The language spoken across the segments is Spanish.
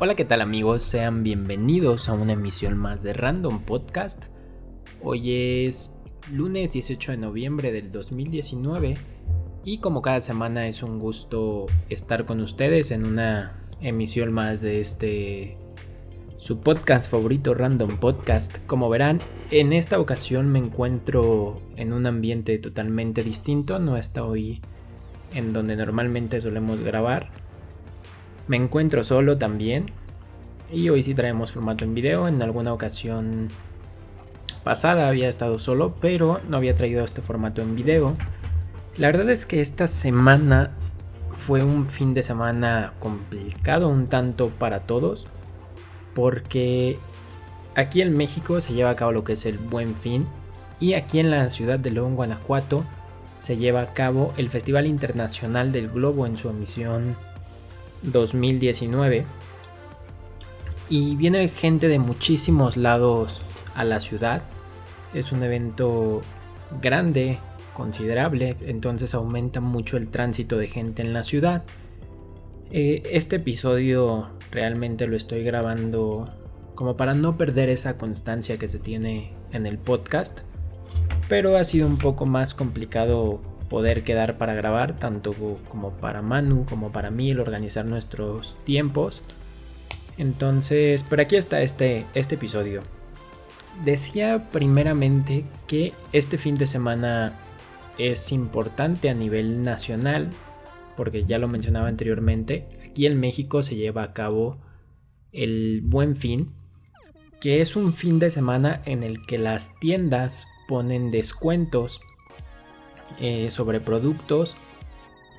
Hola, ¿qué tal amigos? Sean bienvenidos a una emisión más de Random Podcast. Hoy es lunes 18 de noviembre del 2019 y como cada semana es un gusto estar con ustedes en una emisión más de este su podcast favorito Random Podcast. Como verán, en esta ocasión me encuentro en un ambiente totalmente distinto, no estoy en donde normalmente solemos grabar. Me encuentro solo también. Y hoy sí traemos formato en video. En alguna ocasión pasada había estado solo, pero no había traído este formato en video. La verdad es que esta semana fue un fin de semana complicado un tanto para todos. Porque aquí en México se lleva a cabo lo que es el Buen Fin. Y aquí en la ciudad de León, Guanajuato, se lleva a cabo el Festival Internacional del Globo en su emisión 2019. Y viene gente de muchísimos lados a la ciudad. Es un evento grande, considerable, entonces aumenta mucho el tránsito de gente en la ciudad. Eh, este episodio realmente lo estoy grabando como para no perder esa constancia que se tiene en el podcast. Pero ha sido un poco más complicado poder quedar para grabar, tanto como para Manu como para mí, el organizar nuestros tiempos. Entonces, por aquí está este, este episodio. Decía primeramente que este fin de semana es importante a nivel nacional, porque ya lo mencionaba anteriormente, aquí en México se lleva a cabo el Buen Fin, que es un fin de semana en el que las tiendas ponen descuentos eh, sobre productos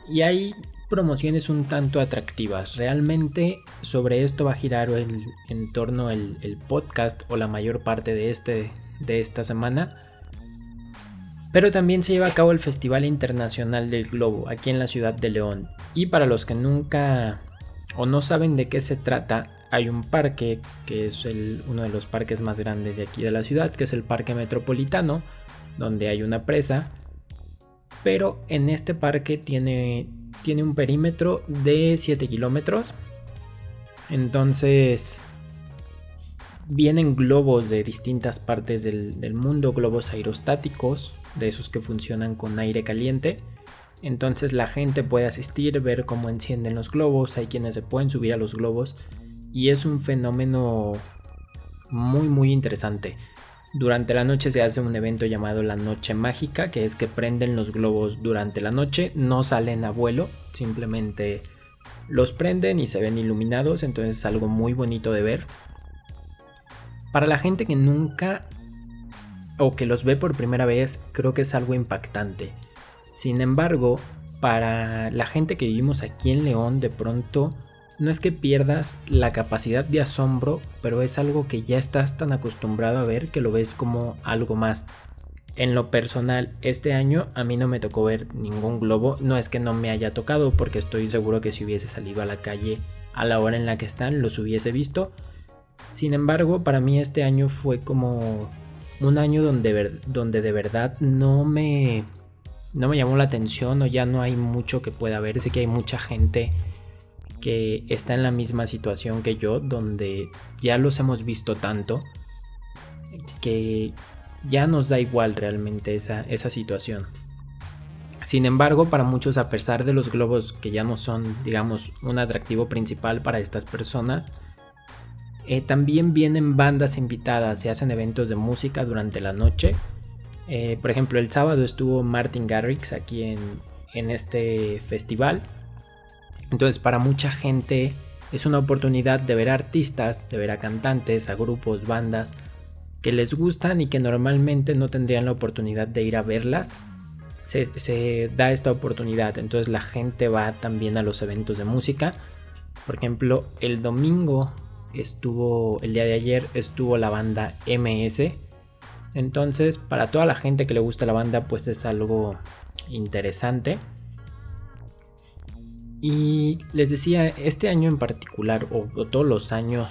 y hay promociones un tanto atractivas. Realmente sobre esto va a girar el, en torno el, el podcast o la mayor parte de, este, de esta semana. Pero también se lleva a cabo el Festival Internacional del Globo aquí en la ciudad de León. Y para los que nunca o no saben de qué se trata, hay un parque que es el, uno de los parques más grandes de aquí de la ciudad, que es el Parque Metropolitano, donde hay una presa. Pero en este parque tiene, tiene un perímetro de 7 kilómetros. Entonces vienen globos de distintas partes del, del mundo, globos aerostáticos, de esos que funcionan con aire caliente. Entonces la gente puede asistir, ver cómo encienden los globos, hay quienes se pueden subir a los globos y es un fenómeno muy muy interesante. Durante la noche se hace un evento llamado la Noche Mágica, que es que prenden los globos durante la noche, no salen a vuelo, simplemente los prenden y se ven iluminados, entonces es algo muy bonito de ver. Para la gente que nunca o que los ve por primera vez, creo que es algo impactante. Sin embargo, para la gente que vivimos aquí en León, de pronto no es que pierdas la capacidad de asombro, pero es algo que ya estás tan acostumbrado a ver que lo ves como algo más. En lo personal, este año a mí no me tocó ver ningún globo, no es que no me haya tocado, porque estoy seguro que si hubiese salido a la calle a la hora en la que están, los hubiese visto. Sin embargo, para mí este año fue como un año donde, donde de verdad no me, no me llamó la atención o ya no hay mucho que pueda ver. Sé que hay mucha gente que está en la misma situación que yo, donde ya los hemos visto tanto que ya nos da igual realmente esa, esa situación. Sin embargo, para muchos, a pesar de los globos que ya no son, digamos, un atractivo principal para estas personas, eh, también vienen bandas invitadas, se hacen eventos de música durante la noche. Eh, por ejemplo, el sábado estuvo Martin Garrix aquí en, en este festival. Entonces, para mucha gente es una oportunidad de ver a artistas, de ver a cantantes, a grupos, bandas que les gustan y que normalmente no tendrían la oportunidad de ir a verlas se, se da esta oportunidad. Entonces la gente va también a los eventos de música. Por ejemplo, el domingo estuvo, el día de ayer estuvo la banda MS. Entonces, para toda la gente que le gusta la banda, pues es algo interesante. Y les decía, este año en particular, o, todos los años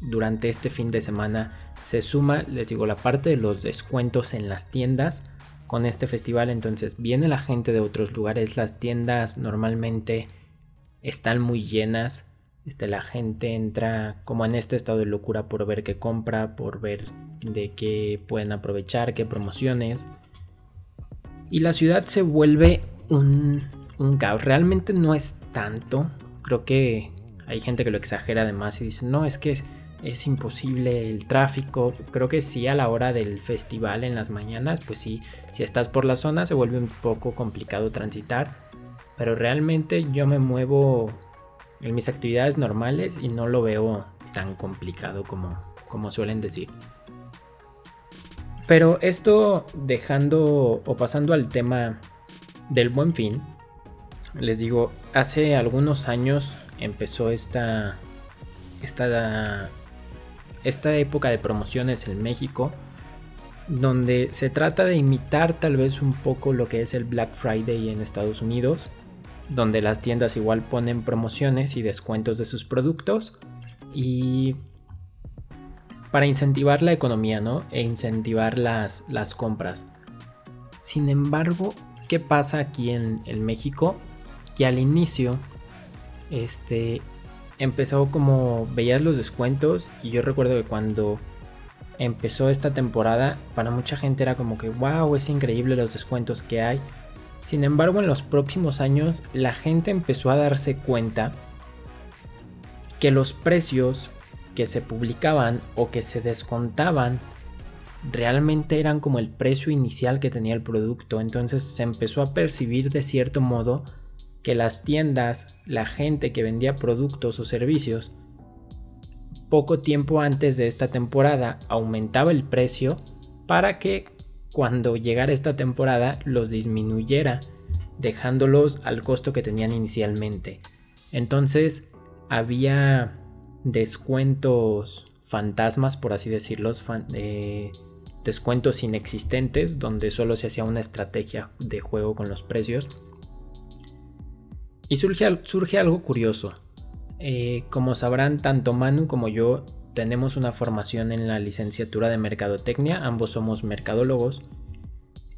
durante este fin de semana, se suma, les digo, la parte de los descuentos en las tiendas con este festival. Entonces viene la gente de otros lugares. Las tiendas normalmente están muy llenas. Este, la gente entra como en este estado de locura por ver qué compra, por ver de qué pueden aprovechar, qué promociones. Y la ciudad se vuelve un, un caos. Realmente no es tanto. Creo que hay gente que lo exagera además y dice, no, es que es imposible el tráfico. Creo que sí a la hora del festival en las mañanas, pues sí, si estás por la zona se vuelve un poco complicado transitar. Pero realmente yo me muevo en mis actividades normales y no lo veo tan complicado como, como suelen decir. Pero esto dejando o pasando al tema del buen fin, les digo, hace algunos años empezó esta, esta esta época de promociones en México, donde se trata de imitar tal vez un poco lo que es el Black Friday en Estados Unidos, donde las tiendas igual ponen promociones y descuentos de sus productos y para incentivar la economía, ¿no? E incentivar las, las compras. Sin embargo, ¿qué pasa aquí en, en México? Al inicio, este, empezó como veías los descuentos y yo recuerdo que cuando empezó esta temporada para mucha gente era como que wow, es increíble los descuentos que hay. Sin embargo, en los próximos años la gente empezó a darse cuenta que los precios que se publicaban o que se descontaban realmente eran como el precio inicial que tenía el producto. Entonces se empezó a percibir de cierto modo que las tiendas, la gente que vendía productos o servicios, poco tiempo antes de esta temporada aumentaba el precio para que cuando llegara esta temporada los disminuyera, dejándolos al costo que tenían inicialmente. Entonces había descuentos fantasmas, por así decirlos, eh, descuentos inexistentes, donde solo se hacía una estrategia de juego con los precios y surge, algo curioso. Eh, como sabrán, tanto Manu como yo tenemos una formación en la licenciatura de Mercadotecnia, ambos somos mercadólogos.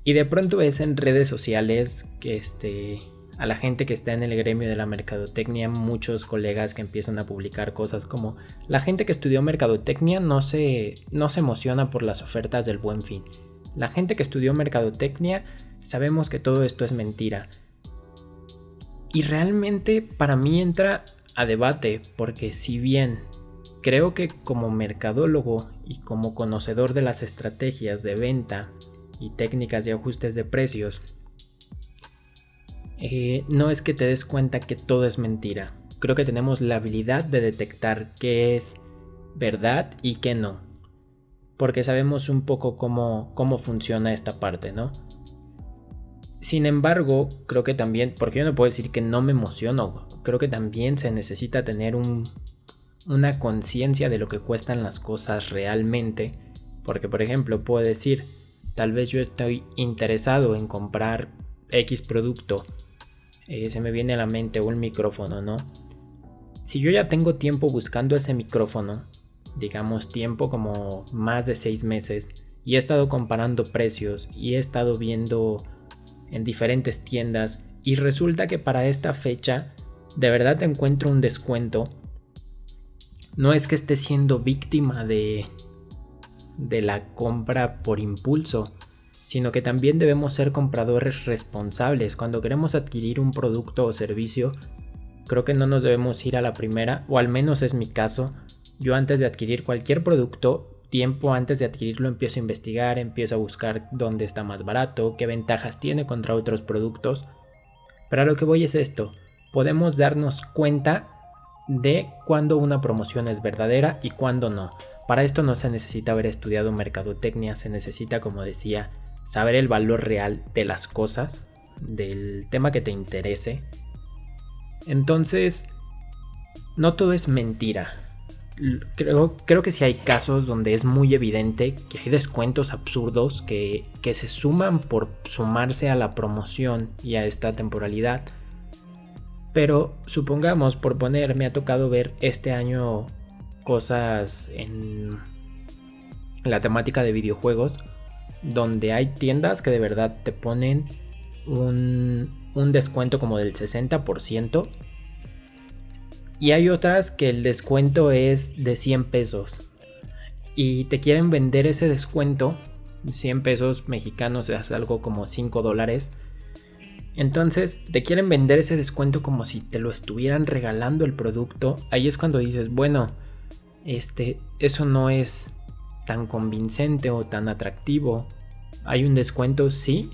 Y de pronto es en redes sociales que este, a la gente que está en el gremio de la mercadotecnia, muchos colegas que empiezan a publicar cosas como la gente que estudió mercadotecnia no se, no se emociona por las ofertas del buen fin. La gente que estudió mercadotecnia sabemos que todo esto es mentira. Y realmente para mí entra a debate porque si bien creo que como mercadólogo y como conocedor de las estrategias de venta y técnicas de ajustes de precios, eh, no es que te des cuenta que todo es mentira. Creo que tenemos la habilidad de detectar qué es verdad y qué no. Porque sabemos un poco cómo, cómo funciona esta parte, ¿no? Sin embargo, creo que también, porque yo no puedo decir que no me emociono, creo que también se necesita tener una conciencia de lo que cuestan las cosas realmente. Porque, por ejemplo, puedo decir, tal vez yo estoy interesado en comprar X producto. Eh, se me viene a la mente un micrófono, ¿no? Si yo ya tengo tiempo buscando ese micrófono, digamos tiempo como más de seis meses, y he estado comparando precios y he estado viendo en diferentes tiendas y resulta que para esta fecha de verdad te encuentro un descuento. No es que esté siendo víctima de de la compra por impulso, sino que también debemos ser compradores responsables. Cuando queremos adquirir un producto o servicio, creo que no nos debemos ir a la primera, o al menos es mi caso. Yo antes de adquirir cualquier producto tiempo antes de adquirirlo empiezo a investigar, empiezo a buscar dónde está más barato, qué ventajas tiene contra otros productos. Pero a lo que voy es esto, podemos darnos cuenta de cuándo una promoción es verdadera y cuándo no. Para esto no se necesita haber estudiado mercadotecnia, se necesita, como decía, saber el valor real de las cosas, del tema que te interese. Entonces, no todo es mentira. Creo, creo que sí hay casos donde es muy evidente que hay descuentos absurdos que, que se suman por sumarse a la promoción y a esta temporalidad. Pero supongamos, por poner, me ha tocado ver este año cosas en la temática de videojuegos donde hay tiendas que de verdad te ponen un, un descuento como del 60% y hay otras que el descuento es de 100 pesos. Y te quieren vender ese descuento, 100 pesos mexicanos es algo como 5 dólares. Entonces te quieren vender ese descuento como si te lo estuvieran regalando el producto. Ahí es cuando dices, bueno, este, eso no es tan convincente o tan atractivo. Hay un descuento, sí,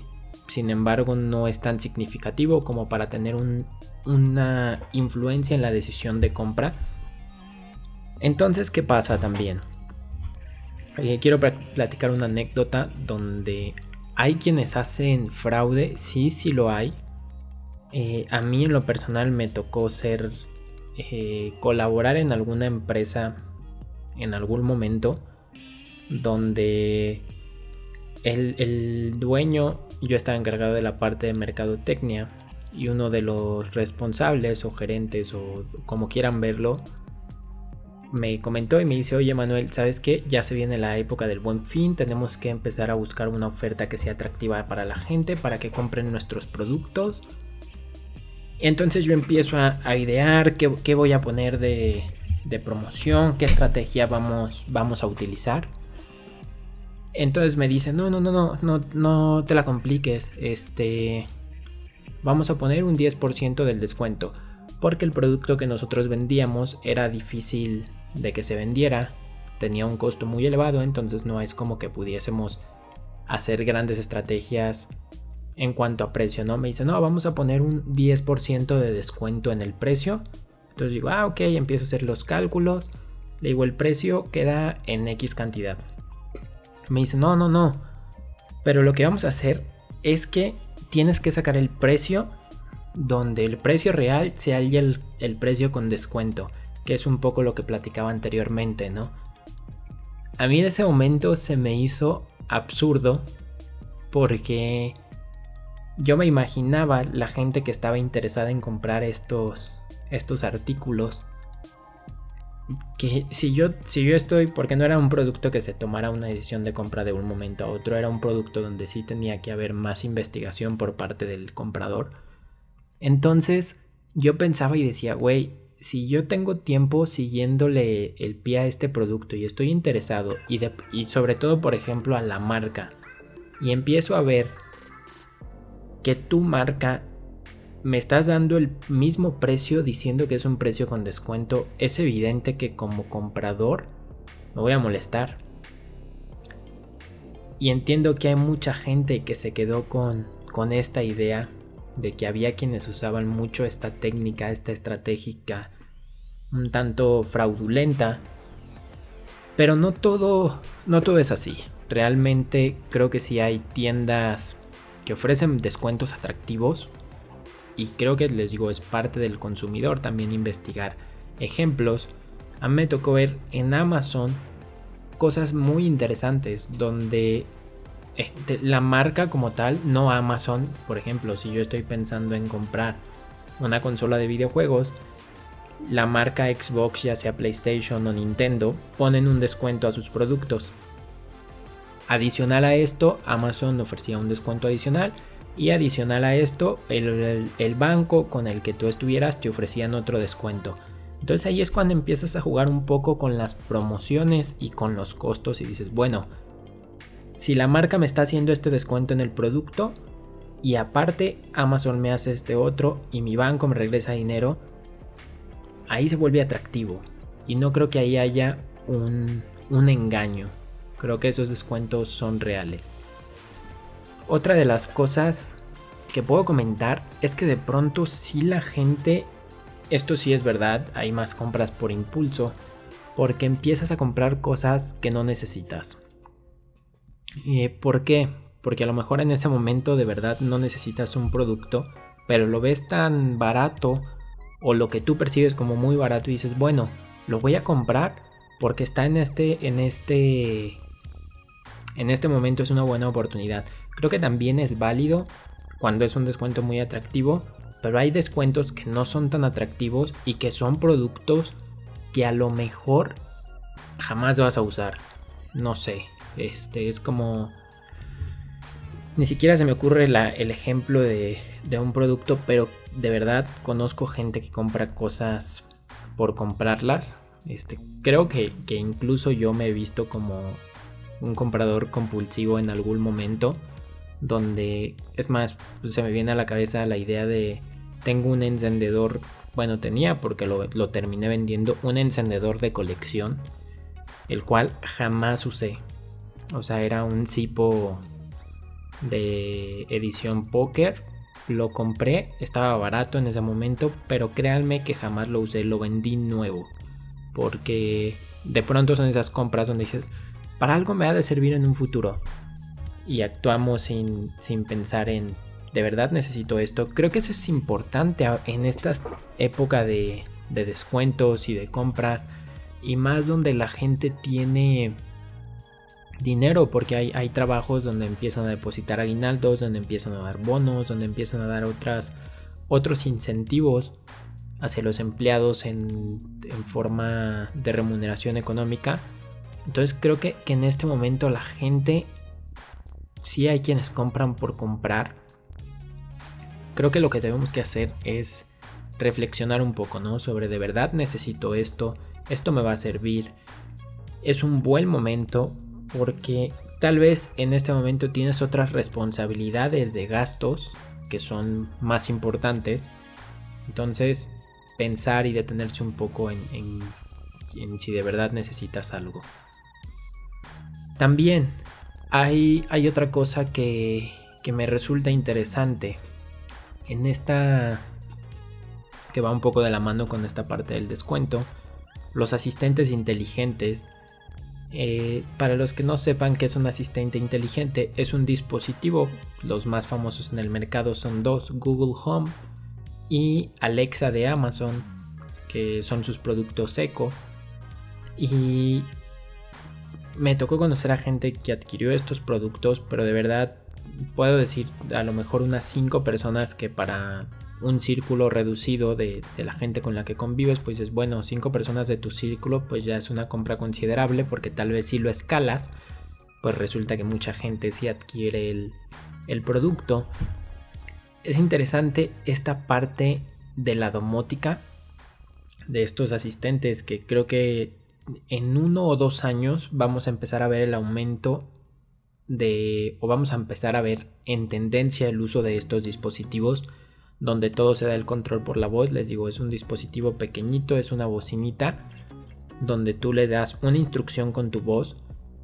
sin embargo no es tan significativo como para tener un, una influencia en la decisión de compra. Entonces, ¿qué pasa también? Eh, quiero platicar una anécdota donde hay quienes hacen fraude, sí, sí lo hay. Eh, a mí en lo personal me tocó ser, eh, colaborar en alguna empresa en algún momento donde el, dueño, yo estaba encargado de la parte de mercadotecnia y uno de los responsables o gerentes o como quieran verlo me comentó y me dice, oye Manuel, ¿sabes qué? Ya se viene la época del buen fin, tenemos que empezar a buscar una oferta que sea atractiva para la gente, para que compren nuestros productos. Entonces yo empiezo a, idear qué, voy a poner de, promoción, qué estrategia vamos a utilizar. Entonces me dice, no, no, no, no, no, no te la compliques, este vamos a poner un 10% del descuento, porque el producto que nosotros vendíamos era difícil de que se vendiera, tenía un costo muy elevado, entonces no es como que pudiésemos hacer grandes estrategias en cuanto a precio, ¿no? Me dice, no, vamos a poner un 10% de descuento en el precio. Entonces digo, ah, ok, empiezo a hacer los cálculos. Le digo, el precio queda en X cantidad. Me dice, no, no, no. Pero lo que vamos a hacer es que tienes que sacar el precio donde el precio real sea el, el precio con descuento, que es un poco lo que platicaba anteriormente, ¿no? A mí en ese momento se me hizo absurdo porque yo me imaginaba la gente que estaba interesada en comprar estos, estos artículos que si yo, si yo estoy, porque no era un producto que se tomara una decisión de compra de un momento a otro, era un producto donde sí tenía que haber más investigación por parte del comprador. Entonces yo pensaba y decía, güey, si yo tengo tiempo siguiéndole el pie a este producto y estoy interesado, y, y sobre todo, por ejemplo, a la marca, y empiezo a ver que tu marca me estás dando el mismo precio diciendo que es un precio con descuento, es evidente que como comprador me voy a molestar. Y entiendo que hay mucha gente que se quedó con, con esta idea de que había quienes usaban mucho esta técnica, esta estratégica, un tanto fraudulenta. Pero no todo, no todo es así. Realmente creo que sí hay tiendas que ofrecen descuentos atractivos, y creo que les digo es parte del consumidor también investigar ejemplos. A mí me tocó ver en Amazon cosas muy interesantes donde este, la marca como tal, no Amazon, por ejemplo, si yo estoy pensando en comprar una consola de videojuegos, la marca Xbox, ya sea PlayStation o Nintendo, ponen un descuento a sus productos. Adicional a esto, Amazon ofrecía un descuento adicional y adicional a esto, el, banco con el que tú estuvieras te ofrecían otro descuento. Entonces ahí es cuando empiezas a jugar un poco con las promociones y con los costos y dices, bueno, si la marca me está haciendo este descuento en el producto y aparte Amazon me hace este otro y mi banco me regresa dinero, ahí se vuelve atractivo. Y no creo que ahí haya un, un engaño. Creo que esos descuentos son reales. Otra de las cosas que puedo comentar es que de pronto si la gente, esto sí es verdad, hay más compras por impulso, porque empiezas a comprar cosas que no necesitas. Eh, ¿Por qué? porque a lo mejor en ese momento de verdad no necesitas un producto, pero lo ves tan barato o lo que tú percibes como muy barato y dices, bueno, lo voy a comprar porque está en este en este en este momento es una buena oportunidad. Creo que también es válido cuando es un descuento muy atractivo, pero hay descuentos que no son tan atractivos y que son productos que a lo mejor jamás vas a usar. No sé, este es como ni siquiera se me ocurre el ejemplo de, de, un producto, pero de verdad conozco gente que compra cosas por comprarlas. Este, creo que, que incluso yo me he visto como un comprador compulsivo en algún momento. Donde, es más, se me viene a la cabeza la idea de, tengo un encendedor, bueno, tenía porque lo, lo terminé vendiendo, un encendedor de colección, el cual jamás usé. O sea, era un Zipo de edición póker. Lo compré, estaba barato en ese momento, pero créanme que jamás lo usé, lo vendí nuevo. Porque de pronto son esas compras donde dices, para algo me ha de servir en un futuro. Y actuamos sin, sin pensar en, de verdad necesito esto. Creo que eso es importante en esta época de, de descuentos y de compras. Y más donde la gente tiene dinero porque hay, hay trabajos donde empiezan a depositar aguinaldos, donde empiezan a dar bonos, donde empiezan a dar otras, otros incentivos hacia los empleados en, en forma de remuneración económica. Entonces creo que, que, en este momento la gente, si hay quienes compran por comprar, creo que lo que debemos que hacer es reflexionar un poco, ¿no? Sobre de verdad necesito esto, esto me va a servir, es un buen momento porque tal vez en este momento tienes otras responsabilidades de gastos que son más importantes. Entonces, pensar y detenerse un poco en, si de verdad necesitas algo. También hay, otra cosa que, me resulta interesante. En esta que va un poco de la mano con esta parte del descuento, los asistentes inteligentes eh, para los que no sepan que es un asistente inteligente, es un dispositivo, los más famosos en el mercado son dos, Google Home y Alexa de Amazon, que son sus productos eco. Y me tocó conocer a gente que adquirió estos productos, pero de verdad puedo decir a lo mejor unas 5 personas que para un círculo reducido de, la gente con la que convives, pues es bueno, cinco personas de tu círculo, pues ya es una compra considerable porque tal vez si lo escalas, pues resulta que mucha gente sí adquiere el, el producto. Es interesante esta parte de la domótica de estos asistentes que creo que en uno o dos años vamos a empezar a ver el aumento de o vamos a empezar a ver en tendencia el uso de estos dispositivos donde todo se da el control por la voz. Les digo, es un dispositivo pequeñito, es una bocinita, donde tú le das una instrucción con tu voz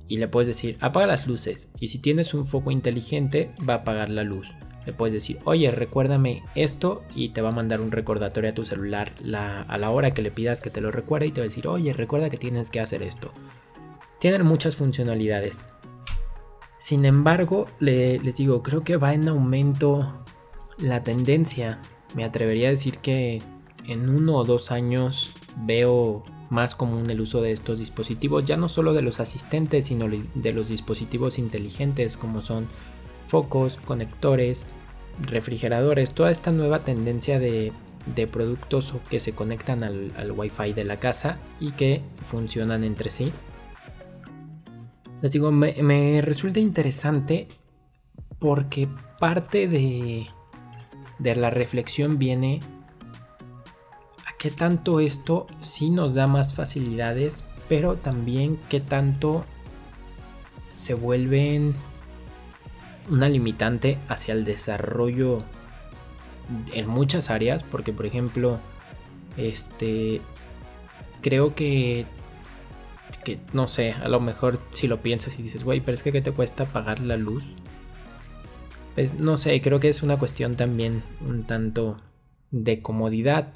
y le puedes decir, apaga las luces. Y si tienes un foco inteligente, va a apagar la luz. Le puedes decir, oye, recuérdame esto y te va a mandar un recordatorio a tu celular a la hora que le pidas que te lo recuerde y te va a decir, oye, recuerda que tienes que hacer esto. Tienen muchas funcionalidades. Sin embargo, les digo, creo que va en aumento la tendencia. Me atrevería a decir que en uno o dos años veo más común el uso de estos dispositivos, ya no solo de los asistentes, sino de los dispositivos inteligentes como son focos, conectores, refrigeradores, toda esta nueva tendencia de, productos que se conectan al, al Wi-Fi de la casa y que funcionan entre sí. Les digo, me resulta interesante porque parte de, la reflexión viene qué tanto esto sí nos da más facilidades, pero también qué tanto se vuelven una limitante hacia el desarrollo en muchas áreas, porque por ejemplo, este creo que que no sé, a lo mejor si lo piensas y dices, güey, pero es que ¿qué te cuesta pagar la luz? pues no sé, creo que es una cuestión también un tanto de comodidad.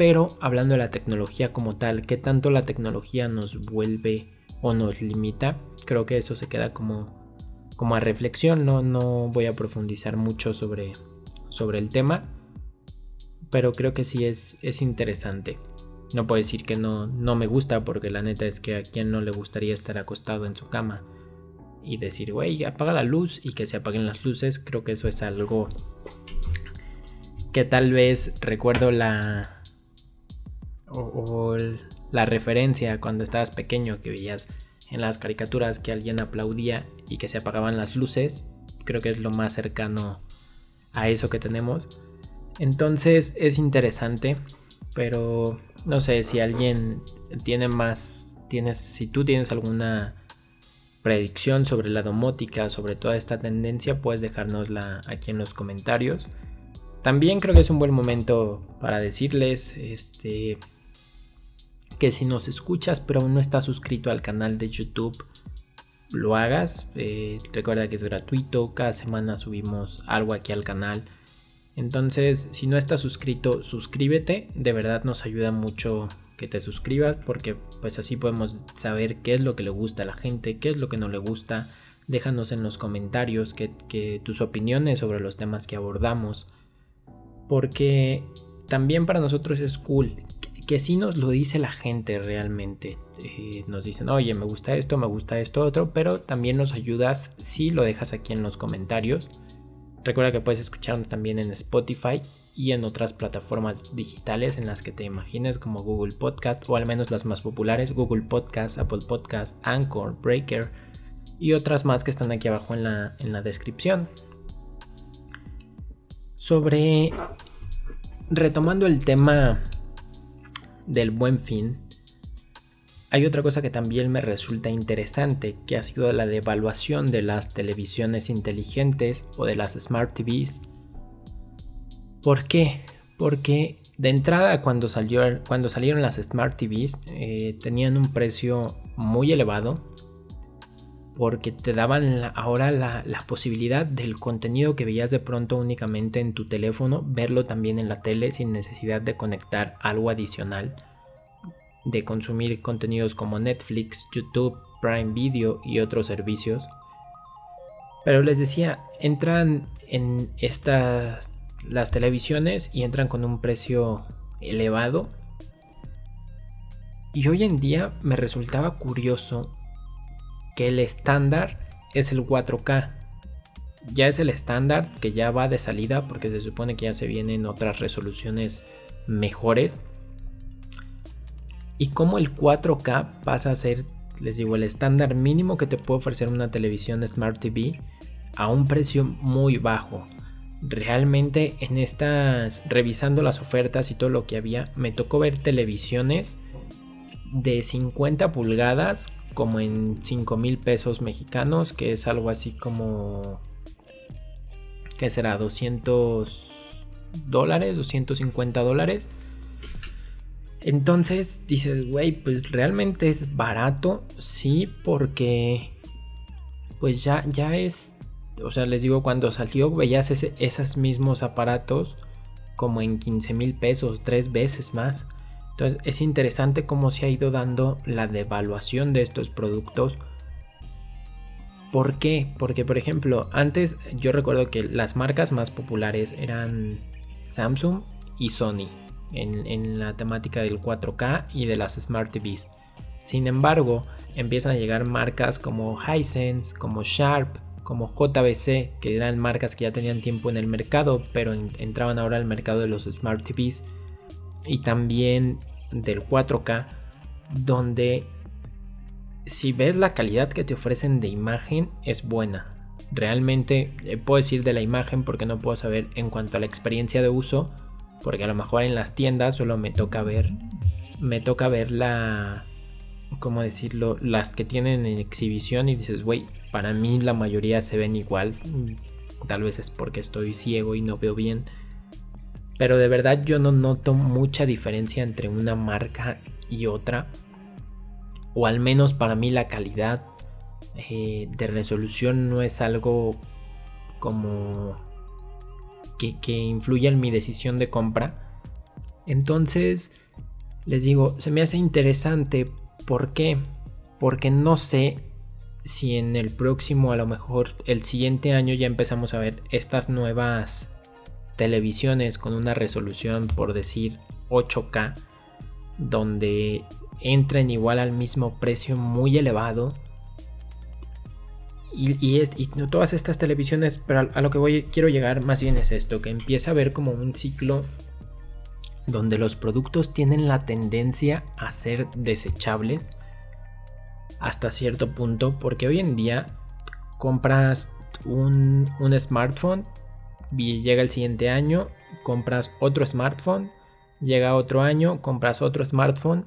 Pero hablando de la tecnología como tal, ¿qué tanto la tecnología nos vuelve o nos limita? Creo que eso se queda como, como a reflexión, no, no voy a profundizar mucho sobre, sobre el tema, pero creo que sí es, es interesante. No puedo decir que no, no me gusta porque la neta es que a quien no le gustaría estar acostado en su cama y decir, güey, apaga la luz y que se apaguen las luces, creo que eso es algo que tal vez recuerdo la o, la referencia cuando estabas pequeño que veías en las caricaturas que alguien aplaudía y que se apagaban las luces. Creo que es lo más cercano a eso que tenemos. Entonces es interesante, pero no sé si alguien tiene más, tienes, si tú tienes alguna predicción sobre la domótica, sobre toda esta tendencia, puedes dejárnosla aquí en los comentarios. También creo que es un buen momento para decirles este, que si nos escuchas pero no estás suscrito al canal de YouTube, lo hagas. Eh, recuerda que es gratuito, cada semana subimos algo aquí al canal. Entonces, si no estás suscrito, suscríbete. De verdad nos ayuda mucho que te suscribas porque pues así podemos saber qué es lo que le gusta a la gente, qué es lo que no le gusta. Déjanos en los comentarios que, tus opiniones sobre los temas que abordamos. Porque también para nosotros es cool que, si nos lo dice la gente realmente. Eh, nos dicen, oye, me gusta esto, me gusta esto, otro, pero también nos ayudas si lo dejas aquí en los comentarios. Recuerda que puedes escucharnos también en Spotify y en otras plataformas digitales en las que te imagines como Google Podcast o al menos las más populares, Google Podcast, Apple Podcast, Anchor, Breaker y otras más que están aquí abajo en la, en la descripción. Sobre, retomando el tema del buen fin, hay otra cosa que también me resulta interesante, que ha sido la devaluación de las televisiones inteligentes o de las Smart TVs. ¿Por qué? Porque de entrada cuando, salió, cuando salieron las Smart TVs eh, tenían un precio muy elevado porque te daban ahora la, la, posibilidad del contenido que veías de pronto únicamente en tu teléfono, verlo también en la tele sin necesidad de conectar algo adicional de consumir contenidos como Netflix, YouTube, Prime Video y otros servicios. Pero les decía, entran en estas las televisiones y entran con un precio elevado. Y hoy en día me resultaba curioso que el estándar es el 4K. Ya es el estándar que ya va de salida porque se supone que ya se vienen otras resoluciones mejores y cómo el 4K pasa a ser, les digo, el estándar mínimo que te puede ofrecer una televisión Smart TV a un precio muy bajo. Realmente en estas, revisando las ofertas y todo lo que había, me tocó ver televisiones de 50 pulgadas como en 5 mil pesos mexicanos, que es algo así como, ¿qué será? 200 dólares, 250 dólares entonces dices, güey, pues realmente es barato, sí, porque pues ya, ya es, o sea, les digo, cuando salió veías esos mismos aparatos como en 15 mil pesos, tres veces más. Entonces es interesante cómo se ha ido dando la devaluación de estos productos. ¿Por qué? Porque, por ejemplo, antes yo recuerdo que las marcas más populares eran Samsung y Sony en, la temática del 4K y de las Smart TVs. Sin embargo, empiezan a llegar marcas como Hisense, como Sharp, como JBC, que eran marcas que ya tenían tiempo en el mercado, pero entraban ahora al mercado de los Smart TVs y también del 4K, donde si ves la calidad que te ofrecen de imagen es buena. Realmente eh, puedo decir de la imagen porque no puedo saber en cuanto a la experiencia de uso, porque a lo mejor en las tiendas solo me toca ver, me toca ver la, ¿cómo decirlo? Las que tienen en exhibición y dices, güey, para mí la mayoría se ven igual. Tal vez es porque estoy ciego y no veo bien. Pero de verdad yo no noto mucha diferencia entre una marca y otra. O al menos para mí la calidad eh, de resolución no es algo como que, influya en mi decisión de compra. Entonces, les digo, se me hace interesante. ¿Por qué? Porque no sé si en el próximo, a lo mejor el siguiente año ya empezamos a ver estas nuevas televisiones con una resolución, por decir 8K, donde entren igual al mismo precio muy elevado. Y, todas estas televisiones, pero a, lo que voy, quiero llegar más bien es esto, que empieza a ver como un ciclo donde los productos tienen la tendencia a ser desechables hasta cierto punto, porque hoy en día compras un, un smartphone llega el siguiente año, compras otro smartphone, llega otro año, compras otro smartphone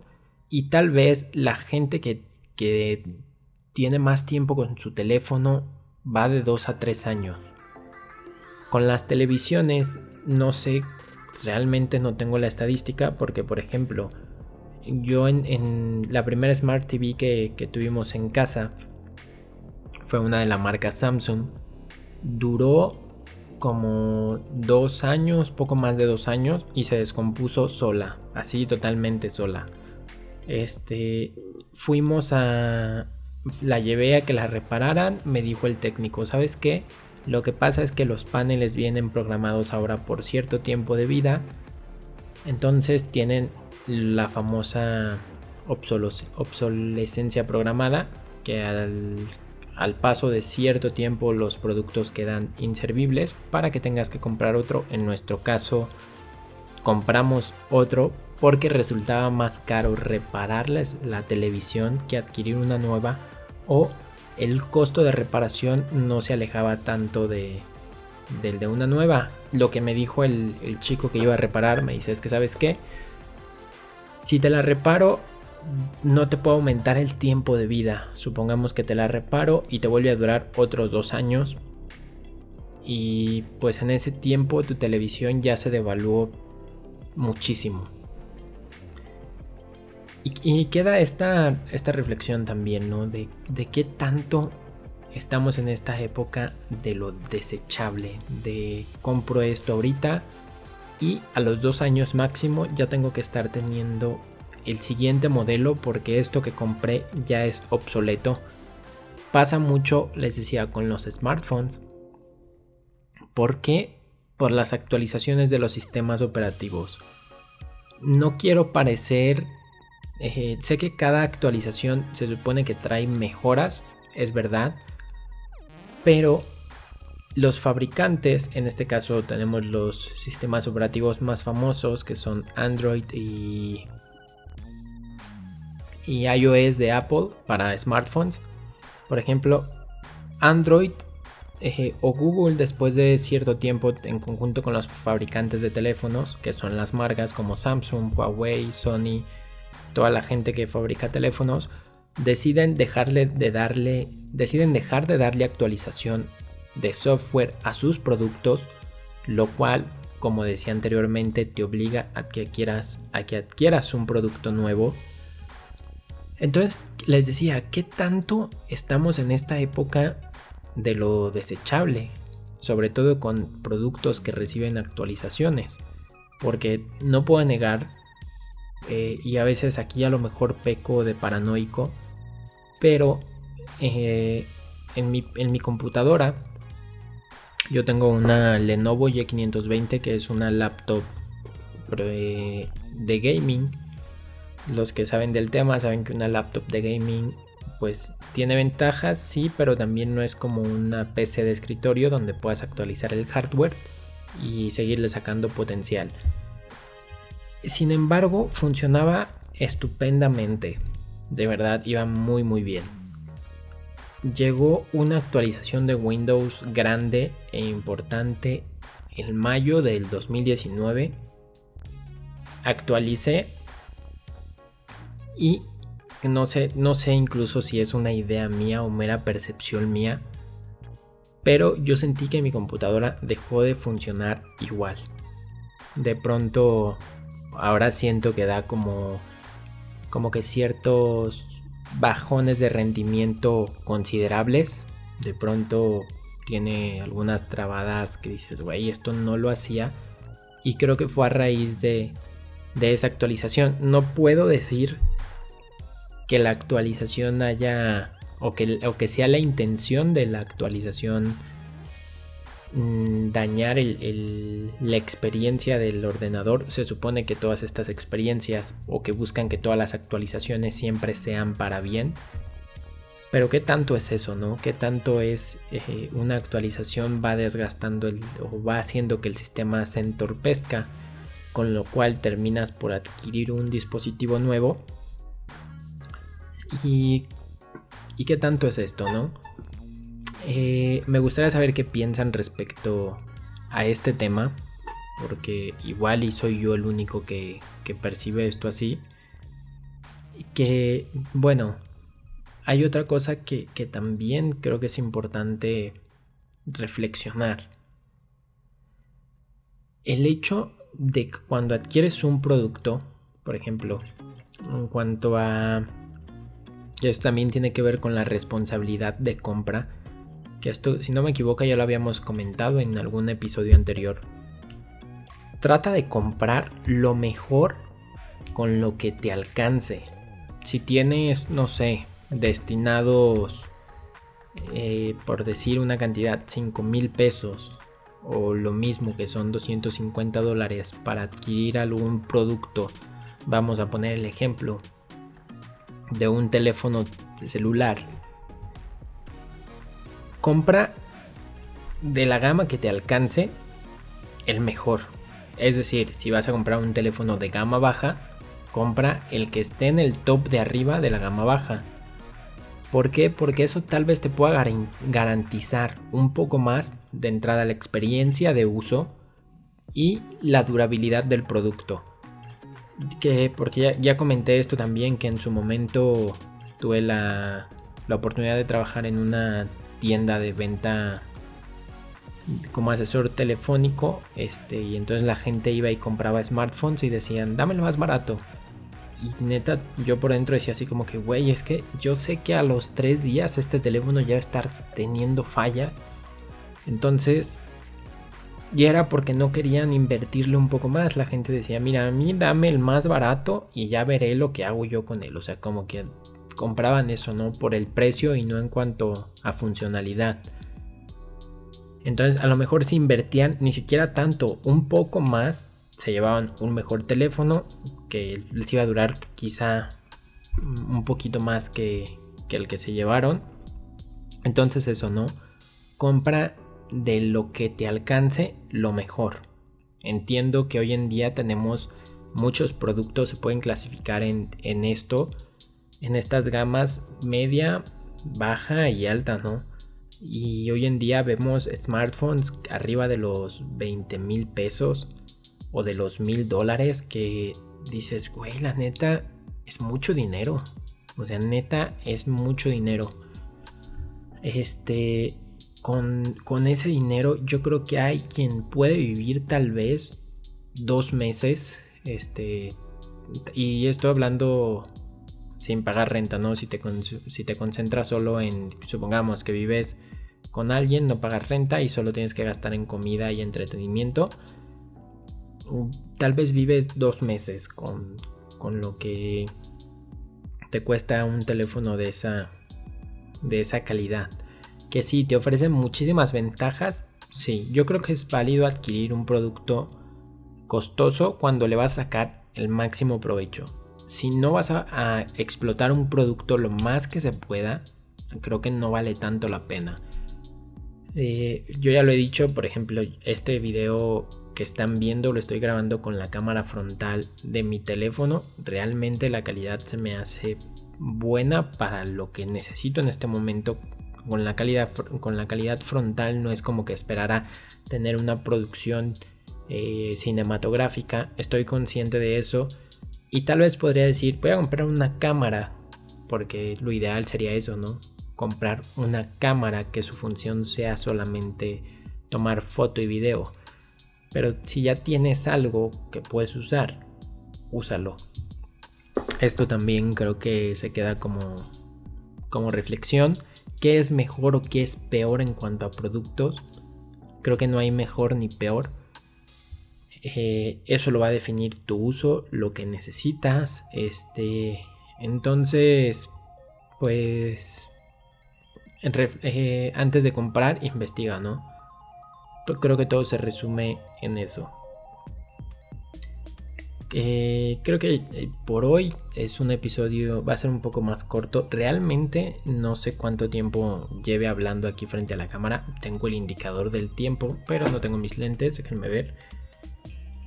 y tal vez la gente que, que tiene más tiempo con su teléfono va de 2 a 3 años. Con las televisiones no sé, realmente no tengo la estadística porque por ejemplo yo en, la primera Smart TV que, que tuvimos en casa fue una de la marca Samsung. Duró como dos años, poco más de dos años, y se descompuso sola, así totalmente sola. Este, fuimos a, la llevé a que la repararan, me dijo el técnico, ¿sabes qué? Lo que pasa es que los paneles vienen programados ahora por cierto tiempo de vida, entonces tienen la famosa obsolescencia programada, que al al paso de cierto tiempo los productos quedan inservibles para que tengas que comprar otro. En nuestro caso compramos otro porque resultaba más caro repararles la televisión que adquirir una nueva o el costo de reparación no se alejaba tanto de, del de una nueva. Lo que me dijo el, el chico que iba a reparar me dice es que sabes qué, si te la reparo no te puedo aumentar el tiempo de vida. Supongamos que te la reparo y te vuelve a durar otros dos años. Y pues en ese tiempo tu televisión ya se devaluó muchísimo. Y, queda esta, esta, reflexión también, ¿no? De, de qué tanto estamos en esta época de lo desechable. De compro esto ahorita y a los dos años máximo ya tengo que estar teniendo el siguiente modelo porque esto que compré ya es obsoleto. Pasa mucho, les decía, con los smartphones. ¿Por qué? Por las actualizaciones de los sistemas operativos. No quiero parecer... Eh, sé que cada actualización se supone que trae mejoras, es verdad. Pero los fabricantes, en este caso tenemos los sistemas operativos más famosos que son Android y y iOS de Apple para smartphones. Por ejemplo, Android eh, o Google después de cierto tiempo en conjunto con los fabricantes de teléfonos, que son las marcas como Samsung, Huawei, Sony, toda la gente que fabrica teléfonos, deciden dejarle de darle, deciden dejar de darle actualización de software a sus productos, lo cual, como decía anteriormente, te obliga a que a que adquieras un producto nuevo entonces les decía, ¿qué tanto estamos en esta época de lo desechable? Sobre todo con productos que reciben actualizaciones. Porque no puedo negar, eh, y a veces aquí a lo mejor peco de paranoico, pero eh, en, mi, en mi computadora yo tengo una Lenovo Y520 que es una laptop eh, de gaming los que saben del tema saben que una laptop de gaming pues tiene ventajas, sí, pero también no es como una PC de escritorio donde puedas actualizar el hardware y seguirle sacando potencial. Sin embargo, funcionaba estupendamente. De verdad, iba muy muy bien. Llegó una actualización de Windows grande e importante en mayo del 2019. Actualicé y no sé, no sé incluso si es una idea mía o mera percepción mía, pero yo sentí que mi computadora dejó de funcionar igual. De pronto, ahora siento que da como, como que ciertos bajones de rendimiento considerables. De pronto tiene algunas trabadas que dices, güey, esto no lo hacía. Y creo que fue a raíz de, de esa actualización. No puedo decir que la actualización haya o que, o que sea la intención de la actualización mm, dañar la experiencia del ordenador, se supone que todas estas experiencias o que buscan que todas las actualizaciones siempre sean para bien. Pero qué tanto es eso, ¿no? ¿Qué tanto es eh, una actualización va desgastando el, o va haciendo que el sistema se entorpezca, con lo cual terminas por adquirir un dispositivo nuevo? Y ¿Y qué tanto es esto, no? Eh, me gustaría saber qué piensan respecto a este tema, porque igual y soy yo el único que, percibe esto así. Que, bueno, hay otra cosa que, que también creo que es importante reflexionar. El hecho de que cuando adquieres un producto, por ejemplo, en cuanto a esto también tiene que ver con la responsabilidad de compra. Que esto, si no me equivoco, ya lo habíamos comentado en algún episodio anterior. Trata de comprar lo mejor con lo que te alcance. Si tienes, no sé, destinados, eh, por decir una cantidad, 5 mil pesos o lo mismo que son 250 dólares para adquirir algún producto, vamos a poner el ejemplo, de un teléfono celular, compra de la gama que te alcance el mejor. Es decir, si vas a comprar un teléfono de gama baja, compra el que esté en el top de arriba de la gama baja. ¿Por qué? Porque eso tal vez te pueda garantizar un poco más de entrada la experiencia de uso y la durabilidad del producto que porque ya, comenté esto también, que en su momento tuve la, la oportunidad de trabajar en una tienda de venta como asesor telefónico, este, y entonces la gente iba y compraba smartphones y decían, dame lo más barato. Y neta, yo por dentro decía así como que, güey, es que yo sé que a los tres días este teléfono ya va a estar teniendo fallas. Entonces, y era porque no querían invertirle un poco más. La gente decía, mira, a mí dame el más barato y ya veré lo que hago yo con él. O sea, como que compraban eso, ¿no? Por el precio y no en cuanto a funcionalidad. Entonces, a lo mejor si invertían ni siquiera tanto, un poco más, se llevaban un mejor teléfono que les iba a durar quizá un poquito más que, que el que se llevaron. Entonces, eso, ¿no? Compra de lo que te alcance lo mejor. Entiendo que hoy en día tenemos muchos productos, se pueden clasificar en, esto, en estas gamas media, baja y alta, ¿no? Y hoy en día vemos smartphones arriba de los 20 mil pesos o de los mil dólares que dices, güey, la neta es mucho dinero. O sea, neta es mucho dinero. Este, con, ese dinero yo creo que hay quien puede vivir tal vez dos meses. Este. Y estoy hablando sin pagar renta, ¿no? Si te, si te concentras solo en, supongamos que vives con alguien, no pagas renta y solo tienes que gastar en comida y entretenimiento. Tal vez vives dos meses con, con lo que te cuesta un teléfono de esa, de esa calidad que sí, te ofrece muchísimas ventajas. Sí, yo creo que es válido adquirir un producto costoso cuando le vas a sacar el máximo provecho. Si no vas a, explotar un producto lo más que se pueda, creo que no vale tanto la pena. Eh, yo ya lo he dicho, por ejemplo, este video que están viendo lo estoy grabando con la cámara frontal de mi teléfono. Realmente la calidad se me hace buena para lo que necesito en este momento con la calidad, con la calidad frontal no es como que esperara tener una producción eh, cinematográfica. Estoy consciente de eso. Y tal vez podría decir, voy a comprar una cámara. Porque lo ideal sería eso, ¿no? Comprar una cámara que su función sea solamente tomar foto y video. Pero si ya tienes algo que puedes usar, úsalo. Esto también creo que se queda como, como reflexión qué es mejor o qué es peor en cuanto a productos. Creo que no hay mejor ni peor. Eh, eso lo va a definir tu uso, lo que necesitas. Este, entonces, pues eh, antes de comprar, investiga, ¿no? Creo que todo se resume en eso. Eh, creo que eh, por hoy es un episodio, va a ser un poco más corto. Realmente no sé cuánto tiempo lleve hablando aquí frente a la cámara. Tengo el indicador del tiempo, pero no tengo mis lentes, déjenme ver.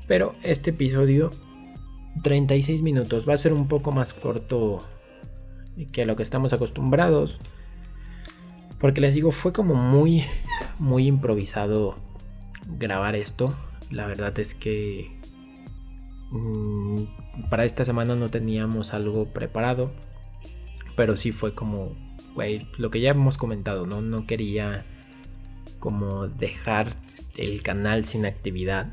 Pero este episodio, 36 minutos, va a ser un poco más corto que a lo que estamos acostumbrados. Porque les digo, fue como muy, muy improvisado grabar esto. La verdad es que para esta semana no teníamos algo preparado, pero sí fue como, lo que ya hemos comentado, ¿no? No quería como dejar el canal sin actividad.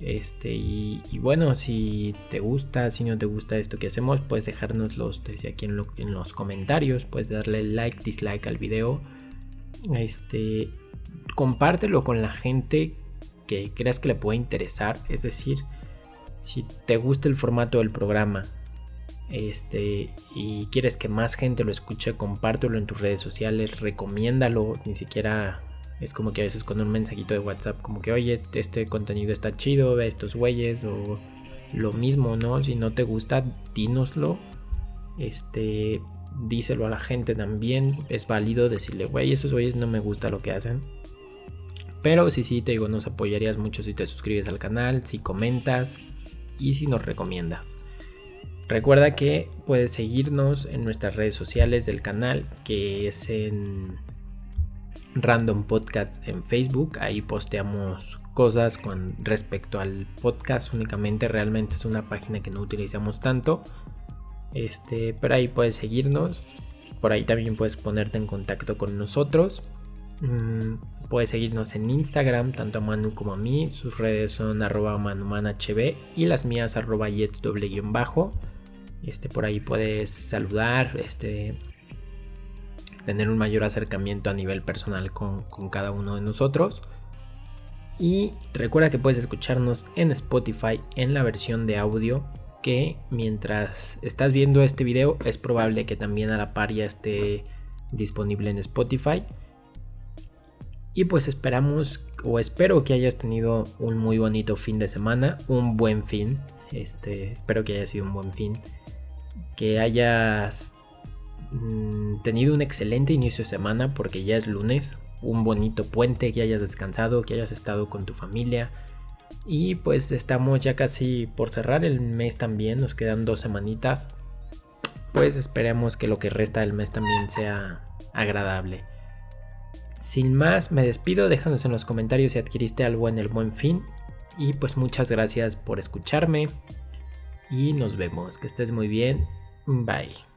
Este, y, bueno, si te gusta, si no te gusta esto que hacemos, puedes dejárnoslos desde aquí en, en los comentarios, puedes darle like, dislike al video. Este, compártelo con la gente que creas que le pueda interesar, es decir, si te gusta el formato del programa este, y quieres que más gente lo escuche, compártelo en tus redes sociales, recomiéndalo, ni siquiera es como que a veces con un mensajito de WhatsApp, como que oye, este contenido está chido, ve estos güeyes, o lo mismo, ¿no? Si no te gusta, dínoslo, este, díselo a la gente también, es válido decirle, güey, esos güeyes no me gusta lo que hacen. Pero si sí, te digo, nos apoyarías mucho si te suscribes al canal, si comentas, y si nos recomiendas. Recuerda que puedes seguirnos en nuestras redes sociales del canal, que es en Random Podcasts en Facebook. Ahí posteamos cosas con respecto al podcast únicamente. Realmente es una página que no utilizamos tanto. Este, pero ahí puedes seguirnos. Por ahí también puedes ponerte en contacto con nosotros. Mm, puedes seguirnos en Instagram, tanto a Manu como a mí. Sus redes son arroba manumanhb y las mías arroba bajo Este, por ahí puedes saludar, este, tener un mayor acercamiento a nivel personal con, con cada uno de nosotros. Y recuerda que puedes escucharnos en Spotify en la versión de audio que mientras estás viendo este video es probable que también a la par ya esté disponible en Spotify. Y pues esperamos o espero que hayas tenido un muy bonito fin de semana, un buen fin. Este, espero que haya sido un buen fin. Que hayas mm, tenido un excelente inicio de semana porque ya es lunes. Un bonito puente, que hayas descansado, que hayas estado con tu familia. Y pues estamos ya casi por cerrar el mes también, nos quedan dos semanitas. Pues esperemos que lo que resta del mes también sea agradable. Sin más, me despido, déjanos en los comentarios si adquiriste algo en el buen fin. Y pues muchas gracias por escucharme. Y nos vemos, que estés muy bien. Bye.